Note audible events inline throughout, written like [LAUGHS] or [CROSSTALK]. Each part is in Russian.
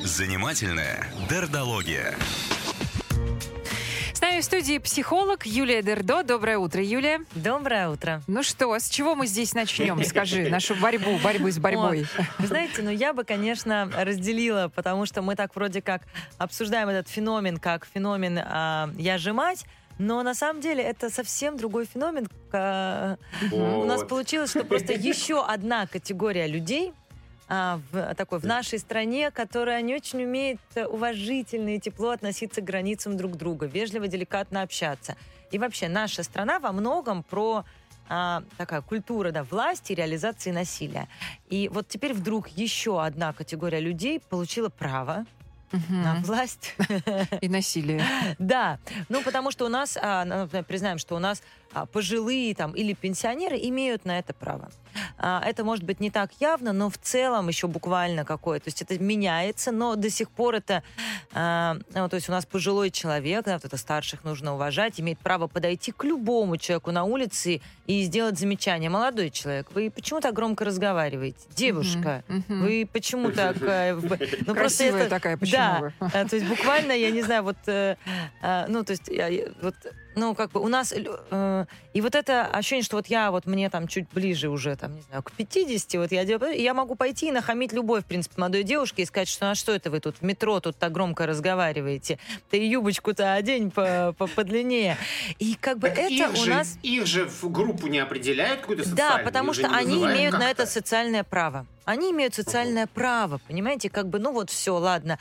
Занимательная дердология. С нами в студии психолог Юлия Дердо. Доброе утро, Юлия. Доброе утро. Ну что, с чего мы здесь начнем? Скажи, [LAUGHS] нашу борьбу, борьбу с борьбой. О, вы знаете, ну я бы, конечно, разделила, потому что мы так вроде как обсуждаем этот феномен, как феномен а, «я же мать», но на самом деле это совсем другой феномен. Вот. У нас получилось, что просто еще одна категория людей – а, в, такой, в нашей стране, которая не очень умеет уважительно и тепло относиться к границам друг друга, вежливо, деликатно общаться. И вообще наша страна во многом про а, такая культура да, власти и реализации насилия. И вот теперь вдруг еще одна категория людей получила право угу. на власть. [LAUGHS] И насилие. Да, ну потому что у нас, а, признаем, что у нас пожилые там или пенсионеры имеют на это право. А, это может быть не так явно, но в целом еще буквально какое. То есть это меняется, но до сих пор это... А, ну, то есть у нас пожилой человек, да, вот это старших нужно уважать, имеет право подойти к любому человеку на улице и сделать замечание. Молодой человек, вы почему так громко разговариваете? Девушка, uh-huh, uh-huh. вы почему так... Э, ну, просто это, такая, почему Да? Э, то есть буквально, я не знаю, вот... Э, ну, то есть вот ну, как бы у нас... Э, и вот это ощущение, что вот я, вот мне там чуть ближе уже, там, не знаю, к 50, вот я, я могу пойти и нахамить любой, в принципе, молодой девушке и сказать, что а что это вы тут в метро тут так громко разговариваете? Ты юбочку-то одень по, по, подлиннее. И как бы так это их у же, нас... Их же в группу не определяют какую-то социальную? Да, потому что они имеют на это социальное право они имеют социальное право, понимаете, как бы, ну вот все, ладно,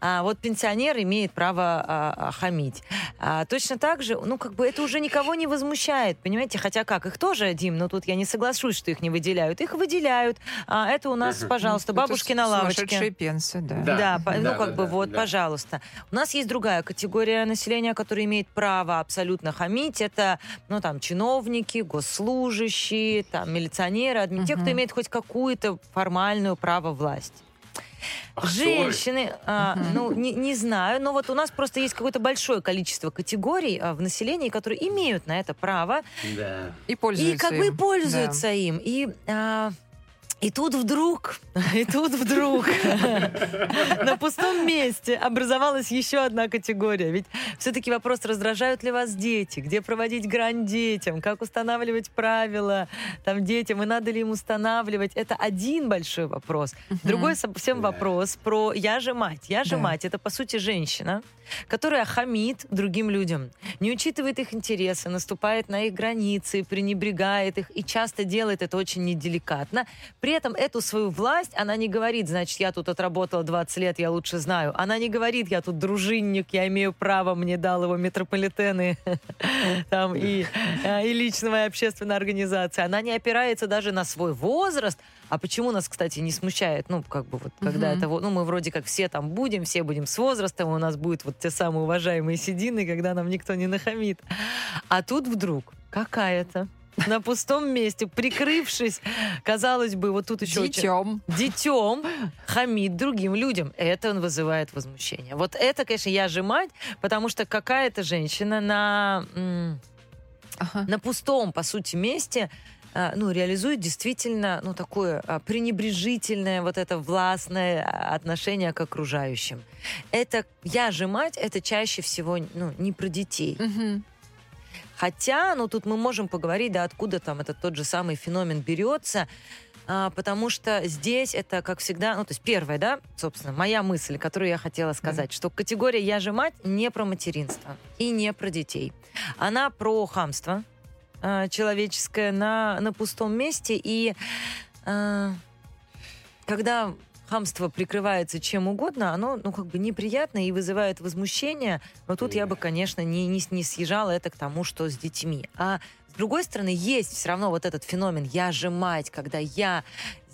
а, вот пенсионер имеет право а, а, хамить. А, точно так же, ну как бы это уже никого не возмущает, понимаете, хотя как, их тоже, Дим, но тут я не соглашусь, что их не выделяют, их выделяют, а, это у нас, пожалуйста, бабушки на лавочке. пенсы, да. Да, да, да ну как да, бы да, вот, да. пожалуйста. У нас есть другая категория населения, которая имеет право абсолютно хамить, это, ну там, чиновники, госслужащие, там, милиционеры, адми... угу. те, кто имеет хоть какую-то форму формальную право власти. Ах, Женщины, а, ну, не, не знаю, но вот у нас просто есть какое-то большое количество категорий а, в населении, которые имеют на это право. Да. И пользуются И как им. бы пользуются да. им. И а, и тут вдруг, [LAUGHS] и тут вдруг [LAUGHS] на пустом месте образовалась еще одна категория. Ведь все-таки вопрос, раздражают ли вас дети, где проводить грань детям, как устанавливать правила там детям, и надо ли им устанавливать. Это один большой вопрос. Другой совсем вопрос про «я же мать». «Я же мать» — это, по сути, женщина, которая хамит другим людям, не учитывает их интересы, наступает на их границы, пренебрегает их и часто делает это очень неделикатно. При этом эту свою власть она не говорит, значит, я тут отработала 20 лет, я лучше знаю. Она не говорит, я тут дружинник, я имею право, мне дал его метрополитены [LAUGHS] там, и, э, и личная общественная организация. Она не опирается даже на свой возраст, а почему нас, кстати, не смущает, ну, как бы вот, когда uh-huh. это, ну, мы вроде как все там будем, все будем с возрастом, у нас будут вот те самые уважаемые седины, когда нам никто не нахамит. А тут вдруг какая-то на пустом месте, прикрывшись, казалось бы, вот тут еще детем. Очень, детем хамит другим людям. Это он вызывает возмущение. Вот это, конечно, я же мать, потому что какая-то женщина на, ага. на пустом, по сути, месте ну, реализует действительно, ну, такое а, пренебрежительное, вот это властное отношение к окружающим. Это «я же мать» — это чаще всего, ну, не про детей. Угу. Хотя, ну, тут мы можем поговорить, да, откуда там этот тот же самый феномен берется, а, потому что здесь это, как всегда, ну, то есть первое, да, собственно, моя мысль, которую я хотела сказать, mm. что категория «я же мать» не про материнство и не про детей. Она про хамство, э, человеческое на, на пустом месте. И э, когда хамство прикрывается чем угодно, оно, ну, как бы неприятно и вызывает возмущение. Но тут я бы, конечно, не, не, не съезжала это к тому, что с детьми. А с другой стороны, есть все равно вот этот феномен «я же мать», когда я...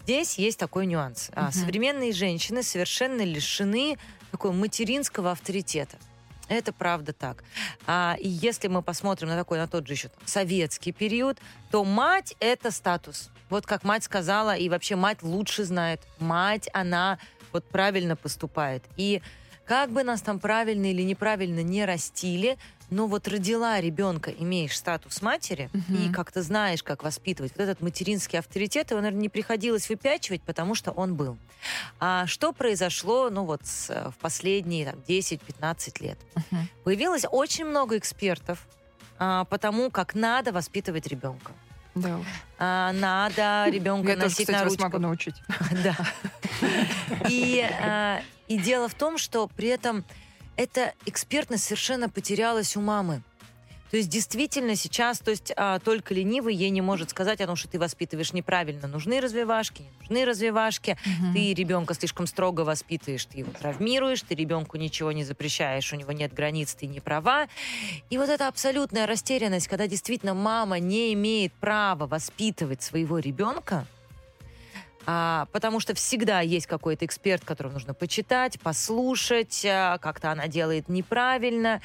Здесь есть такой нюанс. Uh-huh. современные женщины совершенно лишены такого материнского авторитета. Это правда так. А, и если мы посмотрим на такой, на тот же еще советский период, то мать это статус. Вот как мать сказала, и вообще мать лучше знает. Мать, она вот правильно поступает. И как бы нас там правильно или неправильно не растили, но вот родила ребенка, имеешь статус матери, и как-то знаешь, как воспитывать. Вот этот материнский авторитет, его, наверное, не приходилось выпячивать, потому что он был. А что произошло, ну вот, с, э, в последние там, 10-15 лет? Мгм. Появилось очень много экспертов а, по тому, как надо воспитывать ребенка. Да уж. А, надо ребенка Я тоже, носить кстати, на вас ручках. могу научить. [LAUGHS] Да. И, а, и дело в том, что при этом эта экспертность совершенно потерялась у мамы. То есть действительно сейчас, то есть а, только ленивый ей не может сказать о том, что ты воспитываешь неправильно. Нужны развивашки, не нужны развивашки. Ты ребенка слишком строго воспитываешь, ты его травмируешь, ты ребенку ничего не запрещаешь, у него нет границ, ты не права. И вот эта абсолютная растерянность, когда действительно мама не имеет права воспитывать своего ребенка, а, потому что всегда есть какой-то эксперт, которого нужно почитать, послушать, а, как-то она делает неправильно.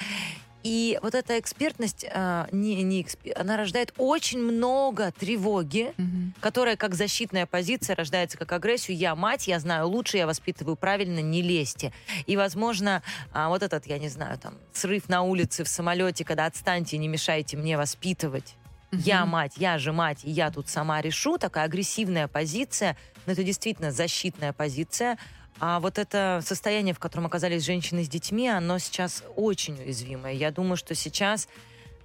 И вот эта экспертность, а, не, не экспе- она рождает очень много тревоги, Мгм. которая как защитная позиция рождается как агрессию. Я мать, я знаю лучше, я воспитываю правильно, не лезьте. И, возможно, а, вот этот, я не знаю, там, срыв на улице, в самолете, когда отстаньте, не мешайте мне воспитывать. Я мать, я же мать, и я тут сама решу. Такая агрессивная позиция, но это действительно защитная позиция. А вот это состояние, в котором оказались женщины с детьми, оно сейчас очень уязвимое. Я думаю, что сейчас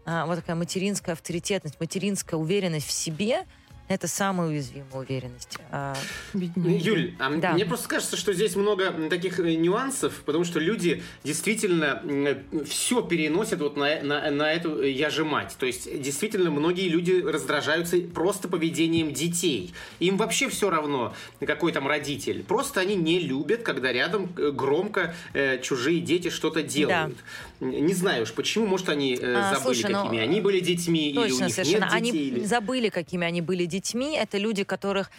а, вот такая материнская авторитетность, материнская уверенность в себе — это самая уязвимая уверенность. А, Беднее. Юль, а Да. мне просто кажется, что здесь много таких э, нюансов, потому что люди действительно все переносят вот на, на, на эту э, «я же мать». То есть действительно многие люди раздражаются просто поведением детей. Им вообще все равно, какой там родитель. Просто они не любят, когда рядом э, громко э, чужие дети что-то делают. Н- Не знаю уж почему, может они э, А, забыли, слушай, ну, какими они были детьми, или у Точно, них совершенно. нет Они детей. или- забыли, какими они были детьми. Это люди, которых...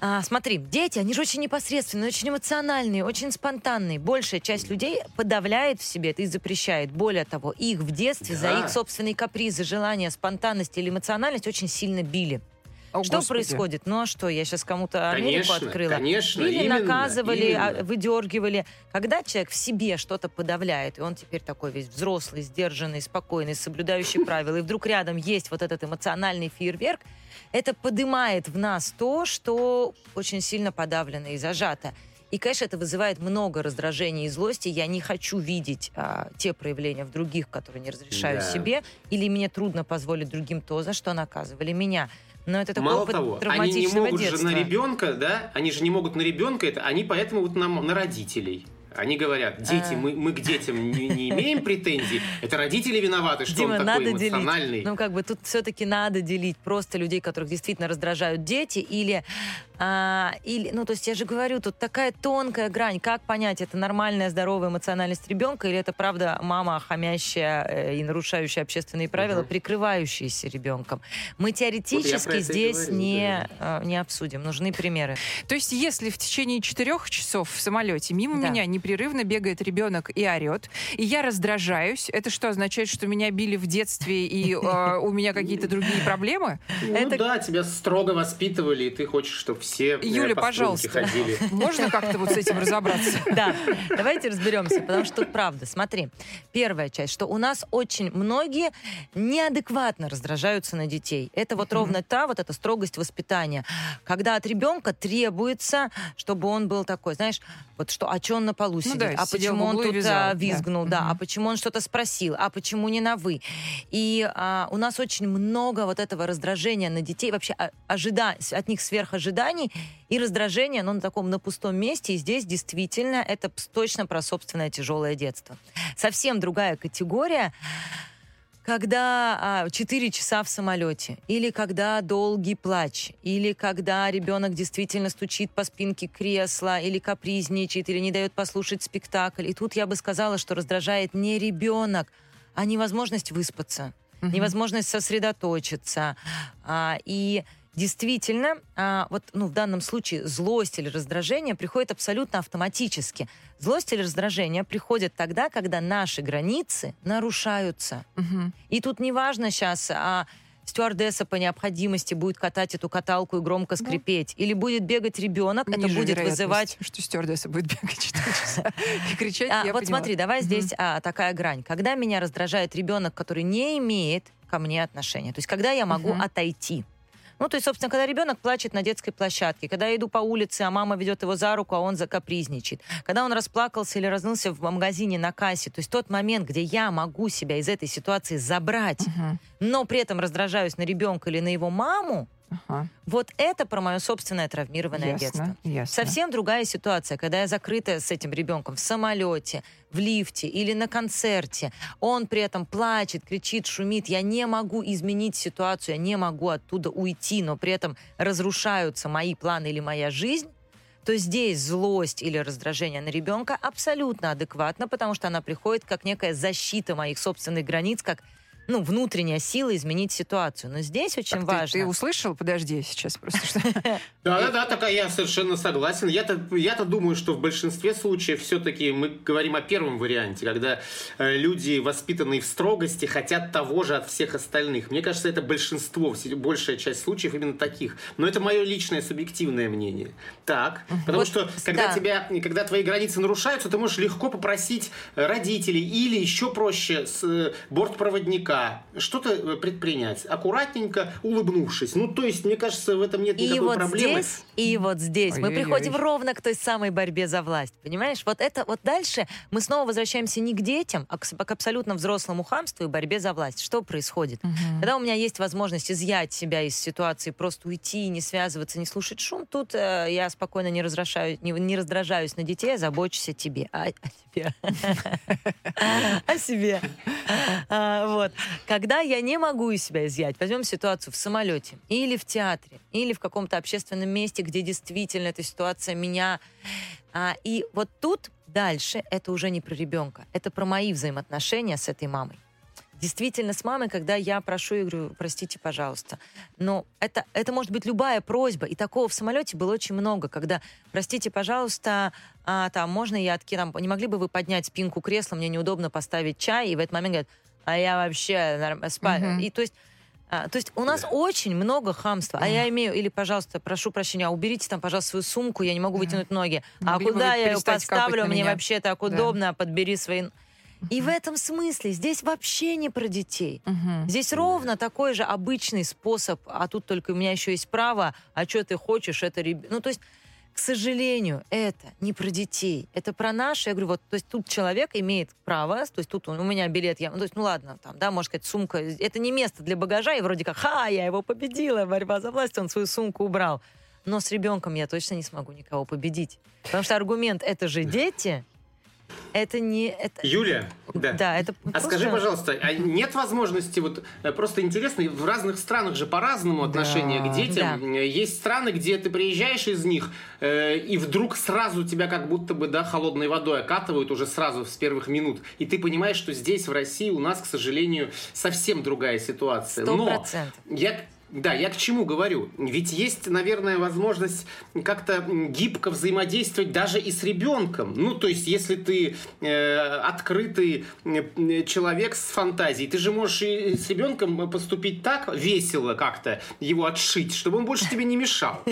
а, смотри, дети, они же очень непосредственные, очень эмоциональные, очень спонтанные. Большая часть людей подавляет в себе это и запрещает. Более того, их в детстве за Да. их собственные капризы, желания, спонтанность или эмоциональность очень сильно били. О, что Господи. происходит? Ну а что, я сейчас кому-то Америку Конечно, открыла. конечно, Или именно, наказывали, именно. а, выдергивали. Когда человек в себе что-то подавляет, и он теперь такой весь взрослый, сдержанный, спокойный, соблюдающий [LAUGHS] правила, и вдруг рядом есть вот этот эмоциональный фейерверк, это поднимает в нас то, что очень сильно подавлено и зажато. И, конечно, это вызывает много раздражения и злости. Я не хочу видеть а, те проявления в других, которые не разрешаю Да. себе, или мне трудно позволить другим то, за что наказывали меня. Но это такой Мало опыт того, они не могут детства. же на ребенка, да? Они же не могут на ребенка это, они поэтому вот нам на родителей. Они говорят, дети, А. мы, мы к детям не, не имеем претензий. Это родители виноваты, что Дима, он такой надо делить. эмоциональный. Ну, как бы тут все-таки надо делить просто людей, которых действительно раздражают дети, или, а, или, ну, то есть я же говорю, тут такая тонкая грань. Как понять, это нормальная, здоровая эмоциональность ребенка, или это правда мама, хамящая э, и нарушающая общественные правила, Мгм. прикрывающаяся ребенком? Мы теоретически и здесь говорю, не, э, не обсудим. Нужны примеры. То есть, если в течение четырех часов в самолете мимо Да. меня непрерывно бегает ребенок и орет, и я раздражаюсь, это что означает, что меня били в детстве и э, у меня какие-то другие проблемы? Ну да, тебя строго воспитывали, и ты хочешь, чтобы все э, Юля, по пожалуйста. ходили. [LAUGHS] Можно как-то вот с этим разобраться? [LAUGHS] Да, давайте разберемся, потому что тут правда. Смотри, первая часть, что у нас очень многие неадекватно раздражаются на детей. Это вот ровно та вот эта строгость воспитания, когда от ребенка требуется, чтобы он был такой, знаешь, вот что, а что он на полу сидит, да, а почему он тут вязал, а, да. визгнул, да, а Мгм. почему он что-то спросил, а почему не на вы. И а, у нас очень много вот этого раздражения на детей, вообще а- ожида- от них сверхожиданий и раздражения, но на таком на пустом месте. И здесь действительно это точно про собственное тяжелое детство. Совсем другая категория когда а, 4 часа в самолете, или когда долгий плач, или когда ребенок действительно стучит по спинке кресла, или капризничает, или не дает послушать спектакль. И тут я бы сказала, что раздражает не ребенок, а невозможность выспаться, Мгм. невозможность сосредоточиться. А, и действительно, а, вот ну, в данном случае злость или раздражение приходит абсолютно автоматически. Злость или раздражение приходят тогда, когда наши границы нарушаются. Мгм. И тут не важно сейчас, а стюардесса по необходимости будет катать эту каталку и громко скрипеть, или будет бегать ребенок, это Ниже будет вероятность, вызывать что стюардесса будет бегать [LAUGHS] 4 часа [LAUGHS] и кричать. а, вот поняла. смотри, давай здесь а, такая грань. Когда меня раздражает ребенок, который не имеет ко мне отношения, то есть когда я могу отойти. Ну, то есть, собственно, когда ребенок плачет на детской площадке, когда я иду по улице, а мама ведет его за руку, а он закапризничает, когда он расплакался или разнылся в магазине на кассе, то есть тот момент, где я могу себя из этой ситуации забрать, Мгм. но при этом раздражаюсь на ребенка или на его маму, Ага. вот это про мое собственное травмированное детство. Ясно, ясно. Совсем другая ситуация, когда я закрыта с этим ребенком в самолете, в лифте или на концерте. Он при этом плачет, кричит, шумит. Я не могу изменить ситуацию, я не могу оттуда уйти, но при этом разрушаются мои планы или моя жизнь то здесь злость или раздражение на ребенка абсолютно адекватно, потому что она приходит как некая защита моих собственных границ, как ну, внутренняя сила изменить ситуацию. Но здесь очень Так, ты- важно. Ты, услышал? Подожди сейчас просто. что- [LAUGHS] Да-да-да, такая я совершенно согласен. Я-то, я-то думаю, что в большинстве случаев все-таки мы говорим о первом варианте, когда э, люди, воспитанные в строгости, хотят того же от всех остальных. Мне кажется, это большинство, большая часть случаев именно таких. Но это мое личное субъективное мнение. Так, потому Вот, что когда, да. тебя, когда твои границы нарушаются, ты можешь легко попросить родителей или еще проще с э, бортпроводника что-то э, предпринять, аккуратненько улыбнувшись. Ну, то есть, мне кажется, в этом нет И никакой вот проблемы. здесь, и вот здесь мы Ой-ой-ой. приходим ровно к той самой борьбе за власть. Понимаешь? Вот это вот дальше мы снова возвращаемся не к детям, а к, к абсолютно взрослому хамству и борьбе за власть. Что происходит? Когда у меня есть возможность изъять себя из ситуации, просто уйти, не связываться, не слушать шум, тут э, я спокойно не, разрушаю, не, не раздражаюсь на детей, а забочусь о тебе. А- о тебе. [LAUGHS] О себе. А, Вот. Когда я не могу из себя изъять, возьмем ситуацию в самолете или в театре, или в каком-то общественном месте, где действительно эта ситуация меня... А, И вот тут дальше это уже не про ребенка, это про мои взаимоотношения с этой мамой. Действительно, с мамой, когда я прошу и говорю, простите, пожалуйста. Но это, это может быть любая просьба. И такого в самолете было очень много, когда, простите, пожалуйста, а, там, можно я откину, не могли бы вы поднять спинку кресла, мне неудобно поставить чай, и в этот момент говорят, а я вообще норм- спа-». Мгм. И то есть а, то есть у нас очень много хамства. А я имею, или, пожалуйста, прошу прощения, уберите там, пожалуйста, свою сумку, я не могу вытянуть ноги. А бы куда я ее поставлю? Мне меня? вообще так Да. удобно, подбери свои... И в этом смысле здесь вообще не про детей. Мгм. Здесь ровно такой же обычный способ, а тут только у меня еще есть право, а что ты хочешь, это ребенок. Ну, то есть, к сожалению, это не про детей, это про наши. Я говорю, вот, то есть тут человек имеет право, то есть тут он, у меня билет, я, ну, то есть, ну ладно, там, да, можно сказать, сумка, это не место для багажа, и вроде как, ха, я его победила, борьба за власть, он свою сумку убрал. Но с ребенком я точно не смогу никого победить. Потому что аргумент «это же дети», это не... Это, Юля, да. да, это А просто- скажи, пожалуйста, а нет возможности, вот э, просто интересно, в разных странах же по-разному отношение Да. к детям. Да. Э, Есть страны, где ты приезжаешь из них, э, и вдруг сразу тебя как будто бы, да, холодной водой окатывают уже сразу с первых минут. И ты понимаешь, что здесь, в России, у нас, к сожалению, совсем другая ситуация. Сто Но процентов. я да, я к чему говорю? Ведь есть, наверное, возможность как-то гибко взаимодействовать даже и с ребенком. Ну, то есть, если ты э, открытый э, человек с фантазией, ты же можешь и с ребенком поступить так весело как-то, его отшить, чтобы он больше тебе не мешал.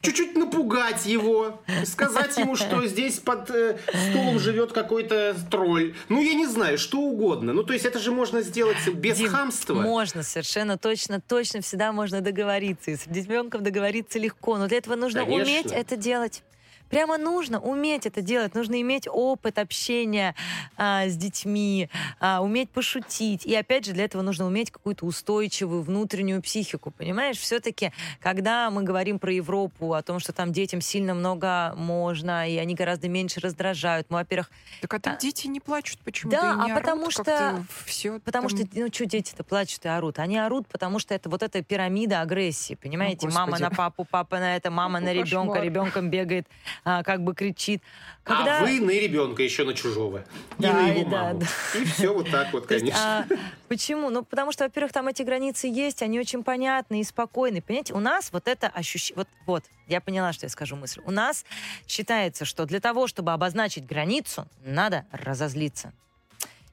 Чуть-чуть напугать его, сказать ему, что здесь под э, стулом живет какой-то тролль. Ну, я не знаю, что угодно. Ну, то есть, это же можно сделать без Дим, хамства. Можно, совершенно точно, точно всегда можно договориться. И с ребенком договориться легко, но для этого нужно Конечно. уметь это делать. Прямо нужно уметь это делать, нужно иметь опыт общения а, с детьми, а, уметь пошутить. И опять же, для этого нужно уметь какую-то устойчивую внутреннюю психику. Понимаешь, все-таки, когда мы говорим про Европу, о том, что там детям сильно много можно, и они гораздо меньше раздражают, мы, во-первых, Так а там А- дети не плачут почему-то Да, а потому что- все Потому что, ну, что дети-то плачут и орут? Они орут, потому что это вот эта пирамида агрессии, понимаете? О, мама Господи. на папу, папа на это, мама на Какой ребенка, кошмар. ребенком бегает, а, как бы кричит. Когда... А вы на ребенка еще на чужого. и Да, на и его да, маму. да. И все вот так вот, есть, конечно. а, почему? Ну, потому что, во-первых, там эти границы есть, они очень понятны и спокойны. Понимаете, у нас вот это ощущение... Вот, вот, я поняла, что я скажу мысль. У нас считается, что для того, чтобы обозначить границу, надо разозлиться.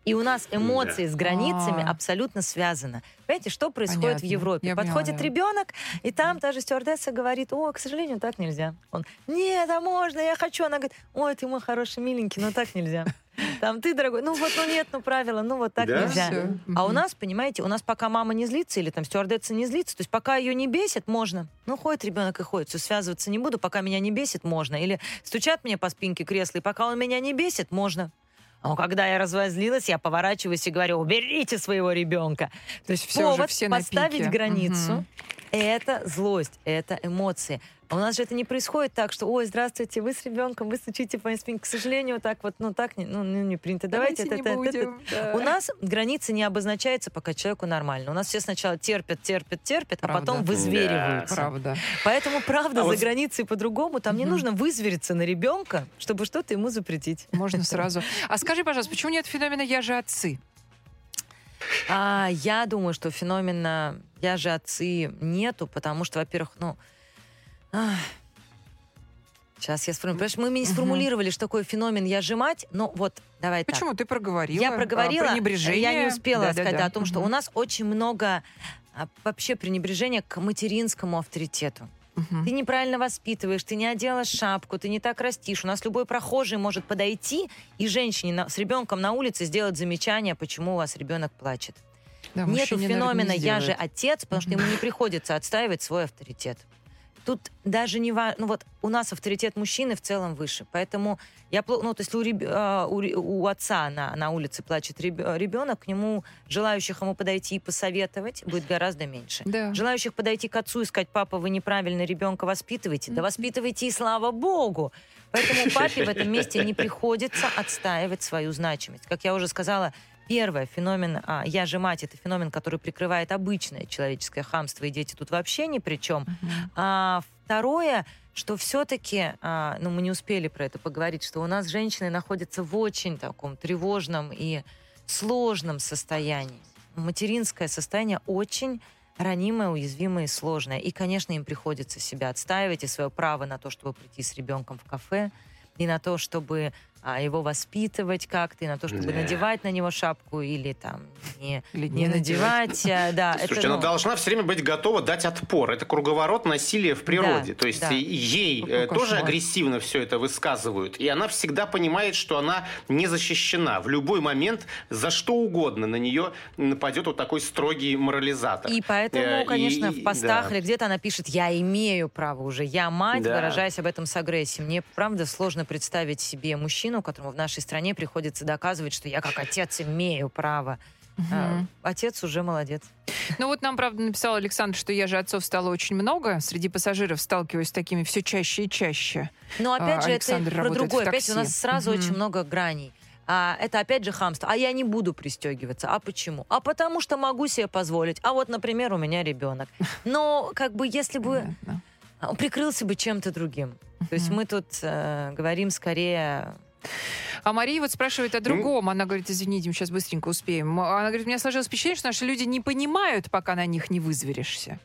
И у нас эмоции с границами А. абсолютно связаны. Понимаете, что происходит в. Европе? Я Подходит ребенок, и там та же стюардесса говорит, о, к сожалению, так нельзя. Он, нет, а можно, я хочу. Она говорит, ой, ты мой хороший, миленький, но так нельзя. [LAUGHS] Там ты, дорогой, ну вот, ну нет, ну правила, ну вот так Да? нельзя. Всё. А у нас, понимаете, у нас пока мама не злится или там стюардесса не злится, то есть пока ее не бесит, можно. Ну, ходит ребенок и ходит, все, связываться не буду, пока меня не бесит, можно. Или стучат мне по спинке кресла, и пока он меня не бесит, можно. А когда я развозлилась, я поворачиваюсь и говорю, уберите своего ребенка. То есть Всё уже повод все на поставить границу, Мгм. Это злость, это эмоции. А у нас же это не происходит так, что, ой, здравствуйте, вы с ребенком, вы стучите по спинке. К сожалению, так вот, ну так не, ну, не не принято. Давайте, Давайте это- не это- это- будем, да. у нас границы не обозначаются, пока человеку нормально. У нас все сначала терпят, терпят, терпят, а Правда. потом вызвериваются. Правда. Поэтому, правда, А за вот- границей по-другому. Там не Мгм. нужно вызвериться на ребенка, чтобы что-то ему запретить. Можно [LAUGHS] сразу. А скажи, пожалуйста, почему нет феномена «я же отцы»? А, я думаю, что феномена «я же отцы» нету, потому что, во-первых, ну... ах, Сейчас я сформулирую. Понимаешь, мы не сформулировали, что такое феномен «я же мать», но вот, давай так. Почему? Ты проговорила. Я а, проговорила, пренебрежение. я не успела Да-да-да. сказать о том, что Мгм. у нас очень много а, вообще пренебрежения к материнскому авторитету. Мгм. Ты неправильно воспитываешь, ты не одела шапку, ты не так растишь. У нас любой прохожий может подойти и женщине на- с ребенком на улице сделать замечание, почему у вас ребенок плачет. Да, Нету наверное, феномена не «я же отец», потому что ему [LAUGHS] не приходится отстаивать свой авторитет. Тут даже не важно, ну вот у нас авторитет мужчины в целом выше, поэтому я, ну то есть у, реб- а, у у отца на, на улице плачет реб- ребенок, к нему желающих ему подойти и посоветовать будет гораздо меньше. Да. Желающих подойти к отцу и сказать, папа, вы неправильно ребенка воспитываете, да воспитывайте и слава богу. Поэтому [LAUGHS] папе в этом месте не приходится отстаивать свою значимость. Как я уже сказала, первое, феномен а, «я же мать» — это феномен, который прикрывает обычное человеческое хамство, и дети тут вообще ни при чем. Мгм. А второе, что все-таки, ну, мы не успели про это поговорить, что у нас женщины находятся в очень таком тревожном и сложном состоянии. Материнское состояние очень ранимое, уязвимое и сложное. И, конечно, им приходится себя отстаивать и свое право на то, чтобы прийти с ребенком в кафе, и на то, чтобы а, его воспитывать как-то, и на то, чтобы Да. надевать на него шапку или там не, Или не надевать. а, [LAUGHS] Да, Слушайте, это, она ну, должна все время быть готова дать отпор. Это круговорот насилия в природе. Да, То есть да. и- ей Какой э, тоже кошмар. агрессивно все это высказывают. И она всегда понимает, что она не защищена. В любой момент за что угодно на нее нападет вот такой строгий морализатор. И поэтому, Э, конечно, и- в постах да. или где-то она пишет, я имею право уже, я мать, Да. выражаясь об этом с агрессией. Мне, правда, сложно представить себе мужчину, которому в нашей стране приходится доказывать, что я как отец имею право. А, Мгм. отец уже молодец. Ну вот нам, правда, написал Александр, что я же отцов стало очень много. Среди пассажиров сталкиваюсь с такими все чаще и чаще. Но опять А, же, Александр это про другое. Опять у нас сразу Мгм. очень много граней. А, это опять же хамство. А я не буду пристегиваться. А почему? А потому что могу себе позволить. А вот, например, у меня ребенок. [LAUGHS] Но как бы если бы а, он прикрылся бы чем-то другим. То есть мы тут э, говорим скорее А Мария вот спрашивает Ну. о другом. Она говорит, извините, мы сейчас быстренько успеем. Она говорит, у меня сложилось впечатление, что наши люди не понимают, пока на них не вызверишься.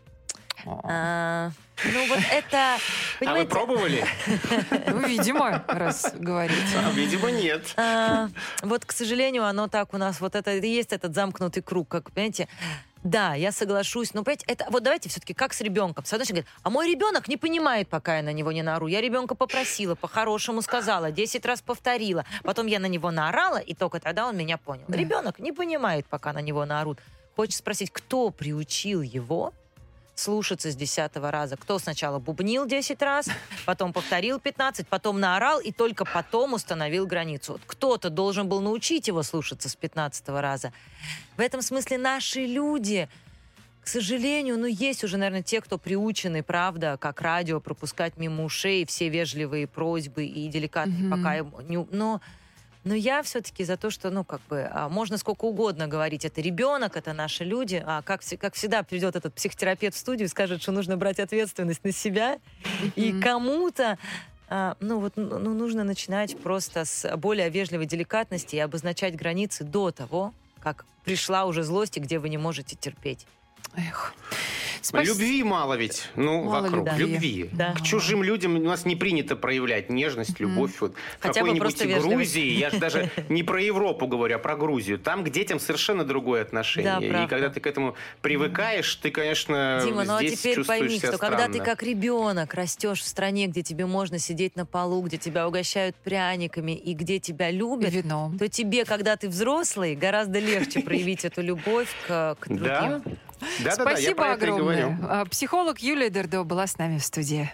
А, ну вот это, А вы понимаете, пробовали? Ну, видимо, раз говорите. А, Видимо, нет. а, вот, к сожалению, оно так у нас, вот это и есть этот замкнутый круг, как, понимаете, да, я соглашусь, но, понимаете, это, вот давайте все-таки как с ребенком. С одной стороны, говорит, а мой ребенок не понимает, пока я на него не наору. Я ребенка попросила, по-хорошему сказала, 10 раз повторила. Потом я на него наорала, и только тогда он меня понял. Да. Ребенок не понимает, пока на него наорут. Хочется спросить, кто приучил его слушаться с десятого раза. Кто сначала бубнил 10 раз, [LAUGHS] потом повторил 15, потом наорал и только потом установил границу. Вот Кто-то должен был научить его слушаться с 15 раза. В этом смысле наши люди, к сожалению, ну есть уже, наверное, те, кто приучены, правда, как радио, пропускать мимо ушей все вежливые просьбы и деликатные Мгм. пока... им не- Но но я все-таки за то, что, ну, как бы, а, можно сколько угодно говорить, это ребенок, это наши люди, а как, как всегда придет этот психотерапевт в студию и скажет, что нужно брать ответственность на себя, и кому-то, а, ну, вот, ну, ну, нужно начинать просто с более вежливой деликатности и обозначать границы до того, как пришла уже злость, и где вы не можете терпеть. Эх. Спас- Любви мало ведь, ну, Мало вокруг. любви. Любви. Да. К чужим людям у нас не принято проявлять нежность, любовь. Вот. В Хотя какой-нибудь. Грузии, я же даже [LAUGHS] не про Европу говорю, а про Грузию. Там к детям совершенно другое отношение. Да, И когда ты к этому привыкаешь, ты, конечно, Дима, ну а здесь теперь чувствуешь пойми, что когда ты странно. как ребенок растешь в стране, где тебе можно сидеть на полу, где тебя угощают пряниками и где тебя любят, вином. то тебе, когда ты взрослый, гораздо легче проявить эту любовь к, к другим. Да? Да, да, да, я Спасибо про это и говорю. огромное. А, Психолог Юлия Дердо была с нами в студии.